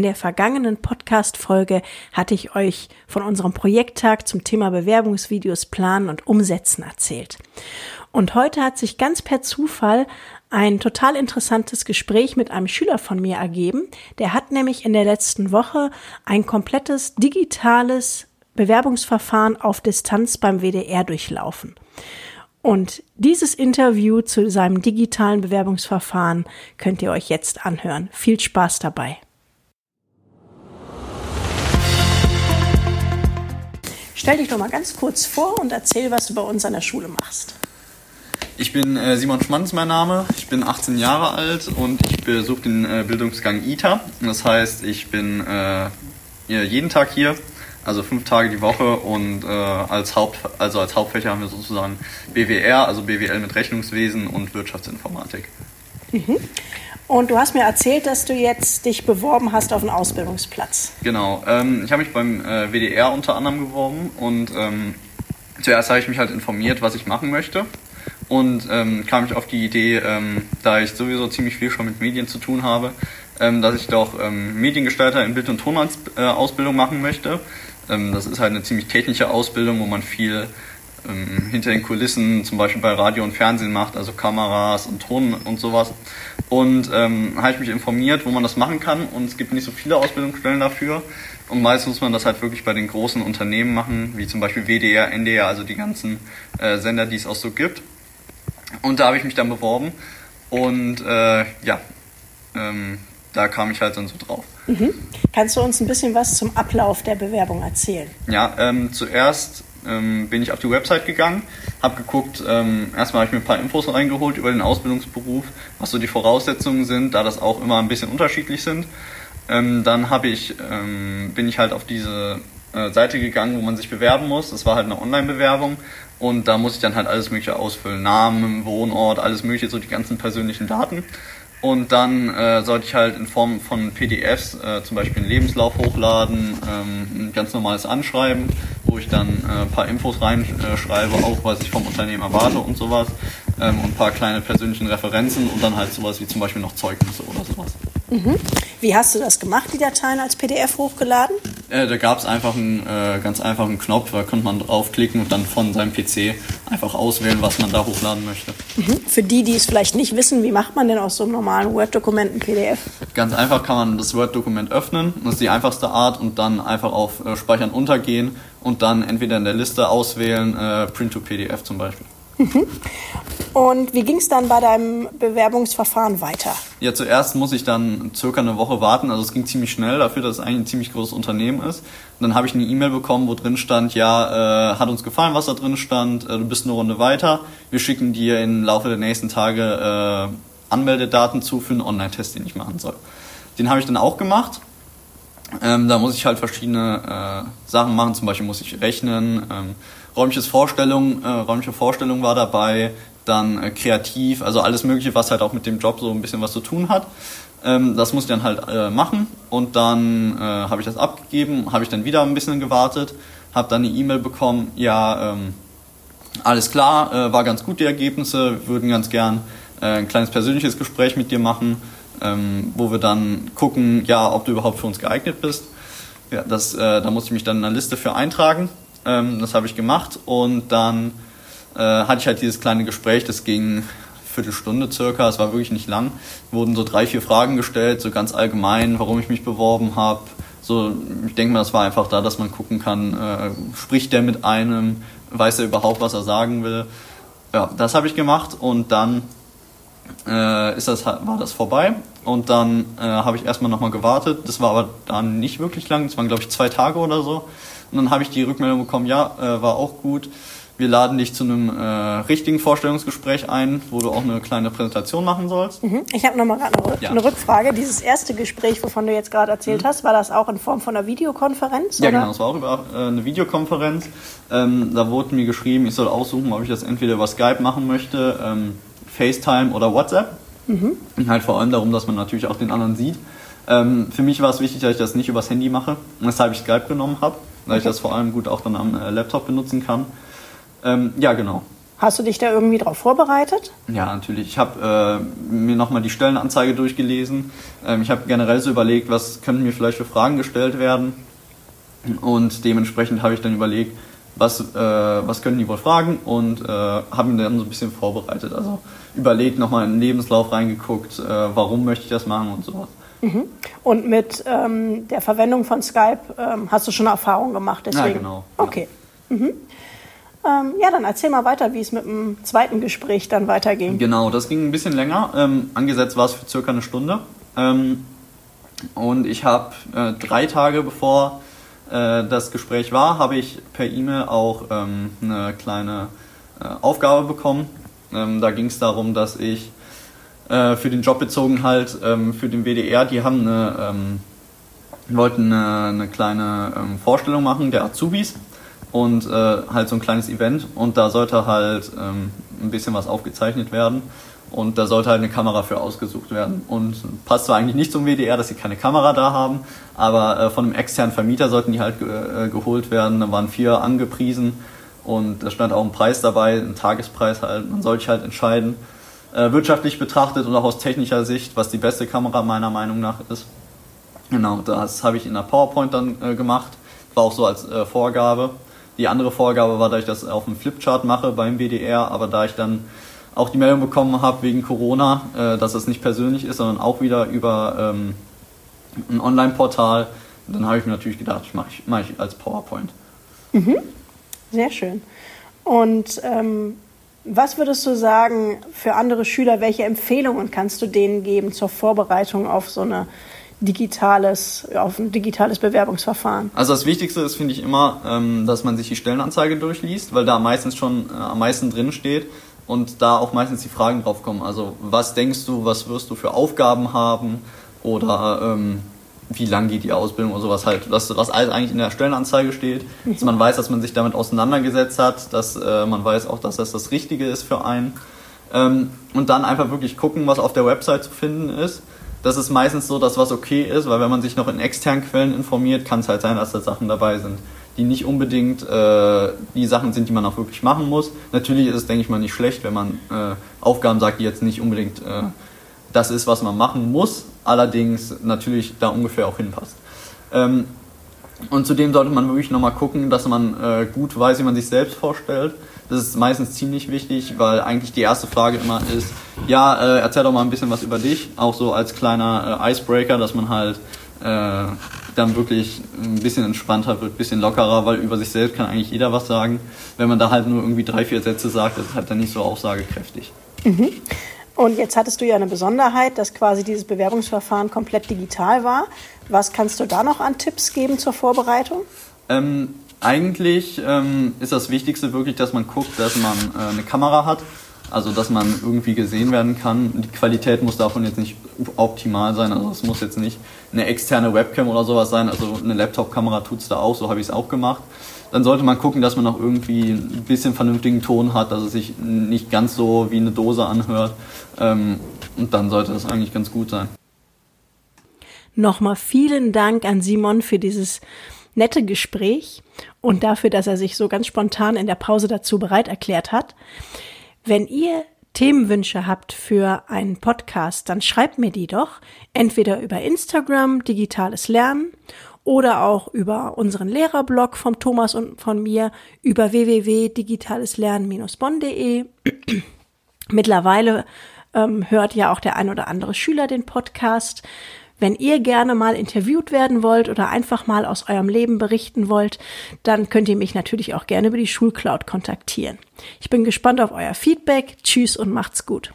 In der vergangenen Podcast-Folge hatte ich euch von unserem Projekttag zum Thema Bewerbungsvideos planen und umsetzen erzählt. Und heute hat sich ganz per Zufall ein total interessantes Gespräch mit einem Schüler von mir ergeben. Der hat nämlich in der letzten Woche ein komplettes digitales Bewerbungsverfahren auf Distanz beim WDR durchlaufen. Und dieses Interview zu seinem digitalen Bewerbungsverfahren könnt ihr euch jetzt anhören. Viel Spaß dabei. Stell dich doch mal ganz kurz vor und erzähl, was du bei uns an der Schule machst. Ich bin äh, Simon Schmanz, mein Name. Ich bin 18 Jahre alt und ich besuche den äh, Bildungsgang ITA. Das heißt, ich bin äh, jeden Tag hier also fünf Tage die Woche und äh, als Haupt, also als Hauptfächer haben wir sozusagen BWR, also BWL mit Rechnungswesen und Wirtschaftsinformatik. Mhm. Und du hast mir erzählt, dass du jetzt dich beworben hast auf einen Ausbildungsplatz. Genau, ähm, ich habe mich beim äh, WDR unter anderem beworben und ähm, zuerst habe ich mich halt informiert, was ich machen möchte und ähm, kam ich auf die Idee, ähm, da ich sowieso ziemlich viel schon mit Medien zu tun habe, ähm, dass ich doch ähm, Mediengestalter in Bild- und Tonausbildung machen möchte. Das ist halt eine ziemlich technische Ausbildung, wo man viel ähm, hinter den Kulissen, zum Beispiel bei Radio und Fernsehen macht, also Kameras und Ton und sowas. Und ähm, habe ich mich informiert, wo man das machen kann. Und es gibt nicht so viele Ausbildungsstellen dafür. Und meist muss man das halt wirklich bei den großen Unternehmen machen, wie zum Beispiel WDR, NDR, also die ganzen äh, Sender, die es auch so gibt. Und da habe ich mich dann beworben. Und äh, ja, ähm, da kam ich halt dann so drauf. Mhm. Kannst du uns ein bisschen was zum Ablauf der Bewerbung erzählen? Ja, ähm, zuerst ähm, bin ich auf die Website gegangen, habe geguckt, ähm, erstmal habe ich mir ein paar Infos reingeholt über den Ausbildungsberuf, was so die Voraussetzungen sind, da das auch immer ein bisschen unterschiedlich sind. Ähm, dann habe ich, ähm, bin ich halt auf diese äh, Seite gegangen, wo man sich bewerben muss. Das war halt eine Online-Bewerbung und da muss ich dann halt alles Mögliche ausfüllen. Namen, Wohnort, alles Mögliche, so die ganzen persönlichen Daten. Und dann äh, sollte ich halt in Form von PDFs äh, zum Beispiel einen Lebenslauf hochladen, ähm, ein ganz normales Anschreiben, wo ich dann äh, ein paar Infos reinschreibe, auch was ich vom Unternehmen erwarte und sowas, ähm, und ein paar kleine persönlichen Referenzen und dann halt sowas wie zum Beispiel noch Zeugnisse oder sowas. Mhm. Wie hast du das gemacht, die Dateien als PDF hochgeladen? Äh, da gab es einfach einen äh, ganz einfachen Knopf, da konnte man draufklicken und dann von seinem PC einfach auswählen, was man da hochladen möchte. Mhm. Für die, die es vielleicht nicht wissen, wie macht man denn aus so einem normalen Word-Dokument ein PDF? Ganz einfach kann man das Word-Dokument öffnen, das ist die einfachste Art, und dann einfach auf äh, Speichern untergehen und dann entweder in der Liste auswählen, äh, Print to PDF zum Beispiel. Mhm. Und wie ging es dann bei deinem Bewerbungsverfahren weiter? Ja, zuerst muss ich dann circa eine Woche warten. Also es ging ziemlich schnell dafür, dass es eigentlich ein ziemlich großes Unternehmen ist. Und dann habe ich eine E-Mail bekommen, wo drin stand, ja, äh, hat uns gefallen, was da drin stand, äh, du bist eine Runde weiter. Wir schicken dir im Laufe der nächsten Tage äh, Anmeldedaten zu für einen Online-Test, den ich machen soll. Den habe ich dann auch gemacht. Ähm, da muss ich halt verschiedene äh, Sachen machen, zum Beispiel muss ich rechnen, ähm, räumliches Vorstellung, äh, räumliche Vorstellung war dabei, dann äh, kreativ, also alles Mögliche, was halt auch mit dem Job so ein bisschen was zu tun hat. Ähm, das muss ich dann halt äh, machen. Und dann äh, habe ich das abgegeben, habe ich dann wieder ein bisschen gewartet, habe dann eine E-Mail bekommen, ja, ähm, alles klar, äh, war ganz gut die Ergebnisse, würden ganz gern ein kleines persönliches Gespräch mit dir machen, ähm, wo wir dann gucken, ja, ob du überhaupt für uns geeignet bist. Ja, das, äh, da musste ich mich dann in einer Liste für eintragen. Ähm, das habe ich gemacht und dann äh, hatte ich halt dieses kleine Gespräch, das ging eine Viertelstunde circa, es war wirklich nicht lang. Wurden so drei, vier Fragen gestellt, so ganz allgemein, warum ich mich beworben habe. So, ich denke mal, das war einfach da, dass man gucken kann, äh, spricht der mit einem, weiß er überhaupt, was er sagen will. Ja, das habe ich gemacht und dann äh, ist das, war das vorbei. Und dann äh, habe ich erstmal nochmal gewartet. Das war aber dann nicht wirklich lang, das waren glaube ich zwei Tage oder so. Und dann habe ich die Rückmeldung bekommen, ja, äh, war auch gut. Wir laden dich zu einem äh, richtigen Vorstellungsgespräch ein, wo du auch eine kleine Präsentation machen sollst. Mhm. Ich habe nochmal eine, ja. eine Rückfrage. Dieses erste Gespräch, wovon du jetzt gerade erzählt mhm. hast, war das auch in Form von einer Videokonferenz? Ja, oder? genau, es war auch über äh, eine Videokonferenz. Ähm, da wurde mir geschrieben, ich soll aussuchen, ob ich das entweder über Skype machen möchte, ähm, FaceTime oder WhatsApp. Mhm. Und halt vor allem darum, dass man natürlich auch den anderen sieht. Ähm, für mich war es wichtig, dass ich das nicht übers Handy mache, weshalb ich Skype genommen habe, weil okay. ich das vor allem gut auch dann am äh, Laptop benutzen kann. Ähm, ja, genau. Hast du dich da irgendwie darauf vorbereitet? Ja, natürlich. Ich habe äh, mir nochmal die Stellenanzeige durchgelesen. Ähm, ich habe generell so überlegt, was könnten mir vielleicht für Fragen gestellt werden. Und dementsprechend habe ich dann überlegt, was, äh, was könnten die wohl fragen und äh, habe mir dann so ein bisschen vorbereitet. Also überlegt, nochmal in den Lebenslauf reingeguckt, äh, warum möchte ich das machen und sowas. Mhm. Und mit ähm, der Verwendung von Skype ähm, hast du schon Erfahrung gemacht, deswegen? Ja, genau. Okay. Mhm. Ähm, ja, dann erzähl mal weiter, wie es mit dem zweiten Gespräch dann weiterging. Genau, das ging ein bisschen länger. Ähm, angesetzt war es für circa eine Stunde. Ähm, und ich habe äh, drei Tage bevor das Gespräch war, habe ich per E-Mail auch ähm, eine kleine äh, Aufgabe bekommen. Ähm, da ging es darum, dass ich äh, für den Job bezogen halt ähm, für den WDR, die haben eine, ähm, wollten eine, eine kleine ähm, Vorstellung machen der Azubis und äh, halt so ein kleines Event und da sollte halt ähm, ein bisschen was aufgezeichnet werden und da sollte halt eine Kamera für ausgesucht werden. Und passt zwar eigentlich nicht zum WDR, dass sie keine Kamera da haben, aber äh, von einem externen Vermieter sollten die halt äh, geholt werden. Da waren vier angepriesen und da stand auch ein Preis dabei, ein Tagespreis halt. Man sollte halt entscheiden, äh, wirtschaftlich betrachtet und auch aus technischer Sicht, was die beste Kamera meiner Meinung nach ist. Genau, das habe ich in der PowerPoint dann äh, gemacht. War auch so als äh, Vorgabe. Die andere Vorgabe war, dass ich das auf dem Flipchart mache beim WDR, aber da ich dann auch die Meldung bekommen habe wegen Corona, äh, dass es nicht persönlich ist, sondern auch wieder über ähm, ein Online-Portal. Dann habe ich mir natürlich gedacht, ich mache ich, mach ich als PowerPoint. Mhm. Sehr schön. Und ähm, was würdest du sagen für andere Schüler, welche Empfehlungen kannst du denen geben zur Vorbereitung auf so eine digitales, auf ein digitales Bewerbungsverfahren? Also das Wichtigste ist, finde ich immer, ähm, dass man sich die Stellenanzeige durchliest, weil da meistens schon äh, am meisten drin steht und da auch meistens die Fragen drauf kommen. Also was denkst du, was wirst du für Aufgaben haben? Oder ähm, wie lang geht die Ausbildung oder sowas halt, was, was alles eigentlich in der Stellenanzeige steht, dass man weiß, dass man sich damit auseinandergesetzt hat, dass äh, man weiß auch, dass das das Richtige ist für einen. Ähm, und dann einfach wirklich gucken, was auf der Website zu finden ist. Das ist meistens so, dass was okay ist, weil wenn man sich noch in externen Quellen informiert, kann es halt sein, dass da Sachen dabei sind, die nicht unbedingt äh, die Sachen sind, die man auch wirklich machen muss. Natürlich ist es, denke ich mal, nicht schlecht, wenn man äh, Aufgaben sagt, die jetzt nicht unbedingt äh, das ist, was man machen muss, allerdings natürlich da ungefähr auch hinpasst. Ähm, und zudem sollte man wirklich nochmal gucken, dass man äh, gut weiß, wie man sich selbst vorstellt. Das ist meistens ziemlich wichtig, weil eigentlich die erste Frage immer ist, ja, äh, erzähl doch mal ein bisschen was über dich, auch so als kleiner äh, Icebreaker, dass man halt dann wirklich ein bisschen entspannter wird, ein bisschen lockerer, weil über sich selbst kann eigentlich jeder was sagen. Wenn man da halt nur irgendwie drei, vier Sätze sagt, das ist halt dann nicht so aussagekräftig. Mhm. Und jetzt hattest du ja eine Besonderheit, dass quasi dieses Bewerbungsverfahren komplett digital war. Was kannst du da noch an Tipps geben zur Vorbereitung? Ähm, eigentlich ähm, ist das Wichtigste wirklich, dass man guckt, dass man äh, eine Kamera hat, also dass man irgendwie gesehen werden kann. Die Qualität muss davon jetzt nicht optimal sein, also es muss jetzt nicht eine externe Webcam oder sowas sein, also eine Laptop-Kamera tut es da auch, so habe ich es auch gemacht. Dann sollte man gucken, dass man auch irgendwie ein bisschen vernünftigen Ton hat, dass es sich nicht ganz so wie eine Dose anhört. Ähm, und dann sollte das eigentlich ganz gut sein. Nochmal vielen Dank an Simon für dieses nette Gespräch und dafür, dass er sich so ganz spontan in der Pause dazu bereit erklärt hat. Wenn ihr Themenwünsche habt für einen Podcast, dann schreibt mir die doch entweder über Instagram Digitales Lernen oder auch über unseren Lehrerblog vom Thomas und von mir über www.digitaleslernen-bonn.de. Mittlerweile ähm, hört ja auch der ein oder andere Schüler den Podcast. Wenn ihr gerne mal interviewt werden wollt oder einfach mal aus eurem Leben berichten wollt, dann könnt ihr mich natürlich auch gerne über die Schulcloud kontaktieren. Ich bin gespannt auf euer Feedback. Tschüss und macht's gut.